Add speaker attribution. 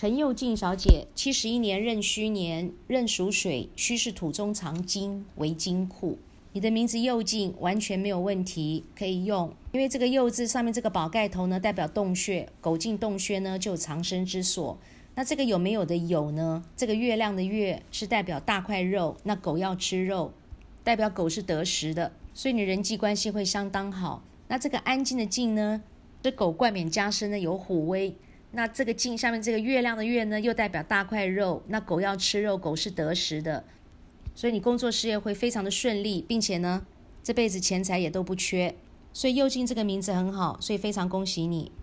Speaker 1: 陈佑静小姐，七十一年壬戌年，壬属水，戌是土中藏金，为金库。你的名字佑静完全没有问题，可以用。因为这个佑字上面这个宝盖头呢，代表洞穴，狗进洞穴呢就有藏身之所。那这个有没有的有呢？这个月亮的月是代表大块肉，那狗要吃肉，代表狗是得食的，所以你人际关系会相当好。那这个安静的静呢，这狗冠冕加身呢有虎威。那这个镜下面这个月亮的月呢，又代表大块肉。那狗要吃肉，狗是得食的，所以你工作事业会非常的顺利，并且呢，这辈子钱财也都不缺。所以右镜这个名字很好，所以非常恭喜你。